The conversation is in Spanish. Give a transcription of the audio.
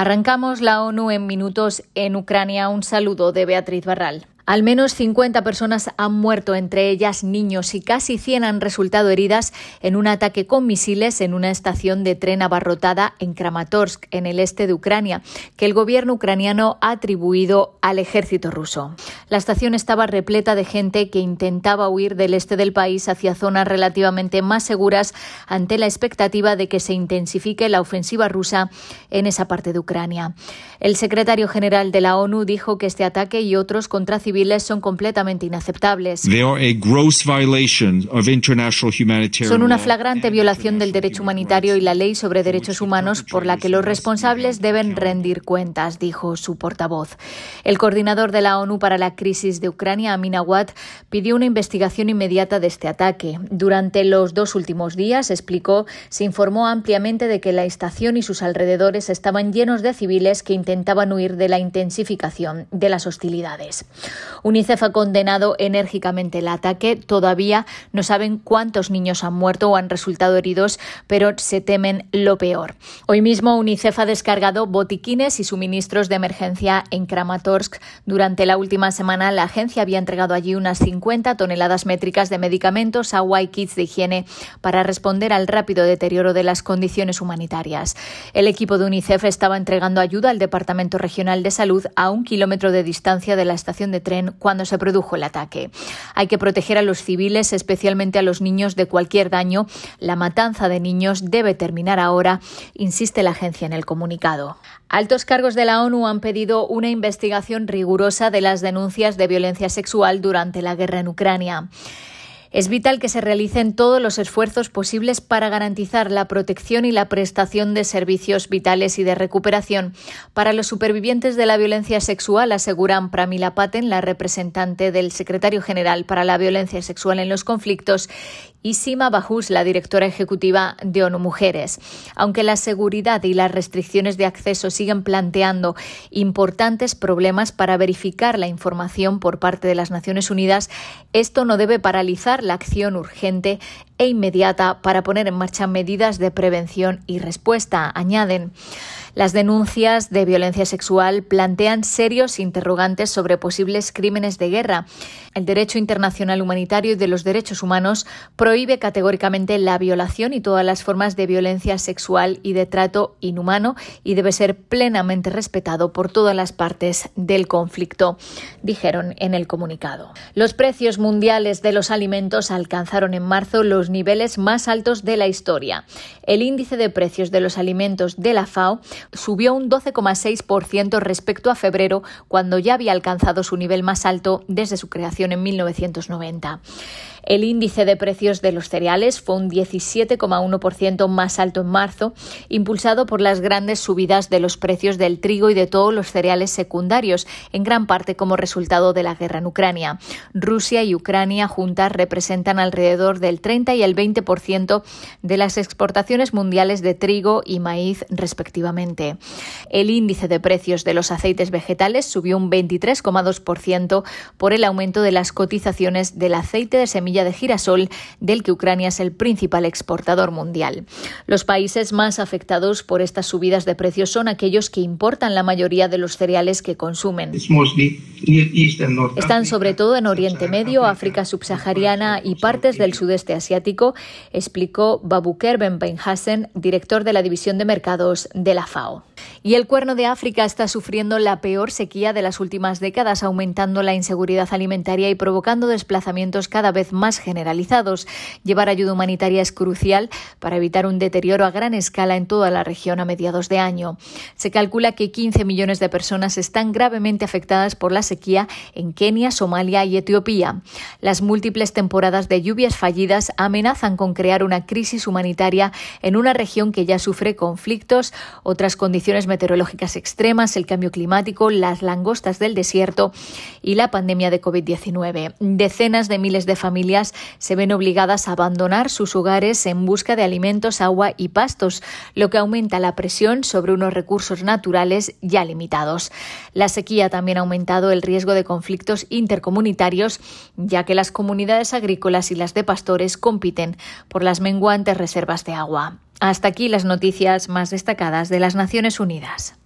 Arrancamos la ONU en minutos en Ucrania. Un saludo de Beatriz Barral. Al menos 50 personas han muerto, entre ellas niños, y casi 100 han resultado heridas en un ataque con misiles en una estación de tren abarrotada en Kramatorsk, en el este de Ucrania, que el gobierno ucraniano ha atribuido al ejército ruso. La estación estaba repleta de gente que intentaba huir del este del país hacia zonas relativamente más seguras ante la expectativa de que se intensifique la ofensiva rusa en esa parte de Ucrania. El secretario general de la ONU dijo que este ataque y otros contra civiles son completamente inaceptables. Son una flagrante violación del derecho humanitario y la ley sobre derechos humanos por la que los responsables deben rendir cuentas, dijo su portavoz. El coordinador de la ONU para la crisis de Ucrania, Amin Awad, pidió una investigación inmediata de este ataque. Durante los dos últimos días, explicó, se informó ampliamente de que la estación y sus alrededores estaban llenos de civiles que intentaban huir de la intensificación de las hostilidades. UNICEF ha condenado enérgicamente el ataque. Todavía no saben cuántos niños han muerto o han resultado heridos, pero se temen lo peor. Hoy mismo UNICEF ha descargado botiquines y suministros de emergencia en Kramatorsk. Durante la última semana, la agencia había entregado allí unas 50 toneladas métricas de medicamentos, agua y kits de higiene para responder al rápido deterioro de las condiciones humanitarias. El equipo de UNICEF estaba entregando ayuda al Departamento Regional de Salud a un kilómetro de distancia de la estación de cuando se produjo el ataque. Hay que proteger a los civiles, especialmente a los niños, de cualquier daño. La matanza de niños debe terminar ahora, insiste la agencia en el comunicado. Altos cargos de la ONU han pedido una investigación rigurosa de las denuncias de violencia sexual durante la guerra en Ucrania. Es vital que se realicen todos los esfuerzos posibles para garantizar la protección y la prestación de servicios vitales y de recuperación para los supervivientes de la violencia sexual, aseguran Pramila Paten, la representante del secretario general para la violencia sexual en los conflictos, y Sima Bajus, la directora ejecutiva de ONU Mujeres. Aunque la seguridad y las restricciones de acceso siguen planteando importantes problemas para verificar la información por parte de las Naciones Unidas, esto no debe paralizar la acción urgente e inmediata para poner en marcha medidas de prevención y respuesta, añaden. Las denuncias de violencia sexual plantean serios interrogantes sobre posibles crímenes de guerra. El derecho internacional humanitario y de los derechos humanos prohíbe categóricamente la violación y todas las formas de violencia sexual y de trato inhumano y debe ser plenamente respetado por todas las partes del conflicto, dijeron en el comunicado. Los precios mundiales de los alimentos alcanzaron en marzo los niveles más altos de la historia. El índice de precios de los alimentos de la FAO subió un 12,6% respecto a febrero, cuando ya había alcanzado su nivel más alto desde su creación en 1990. El índice de precios de los cereales fue un 17,1% más alto en marzo, impulsado por las grandes subidas de los precios del trigo y de todos los cereales secundarios, en gran parte como resultado de la guerra en Ucrania. Rusia y Ucrania juntas representan alrededor del 30 y el 20% de las exportaciones mundiales de trigo y maíz, respectivamente. El índice de precios de los aceites vegetales subió un 23,2% por el aumento de las cotizaciones del aceite de semilla de girasol, del que Ucrania es el principal exportador mundial. Los países más afectados por estas subidas de precios son aquellos que importan la mayoría de los cereales que consumen. Están sobre todo en Oriente Medio, África subsahariana y partes del sudeste asiático, explicó Babuker Ben Benhassen, director de la División de Mercados de la FAO. Y el cuerno de África está sufriendo la peor sequía de las últimas décadas, aumentando la inseguridad alimentaria y provocando desplazamientos cada vez más generalizados. Llevar ayuda humanitaria es crucial para evitar un deterioro a gran escala en toda la región a mediados de año. Se calcula que 15 millones de personas están gravemente afectadas por la sequía en Kenia, Somalia y Etiopía. Las múltiples temporadas de lluvias fallidas amenazan con crear una crisis humanitaria en una región que ya sufre conflictos, otras condiciones meteorológicas extremas, el cambio climático, las langostas del desierto y la pandemia de COVID-19. Decenas de miles de familias se ven obligadas a abandonar sus hogares en busca de alimentos, agua y pastos, lo que aumenta la presión sobre unos recursos naturales ya limitados. La sequía también ha aumentado el riesgo de conflictos intercomunitarios, ya que las comunidades agrícolas y las de pastores compiten por las menguantes reservas de agua. Hasta aquí las noticias más destacadas de las Naciones Unidas.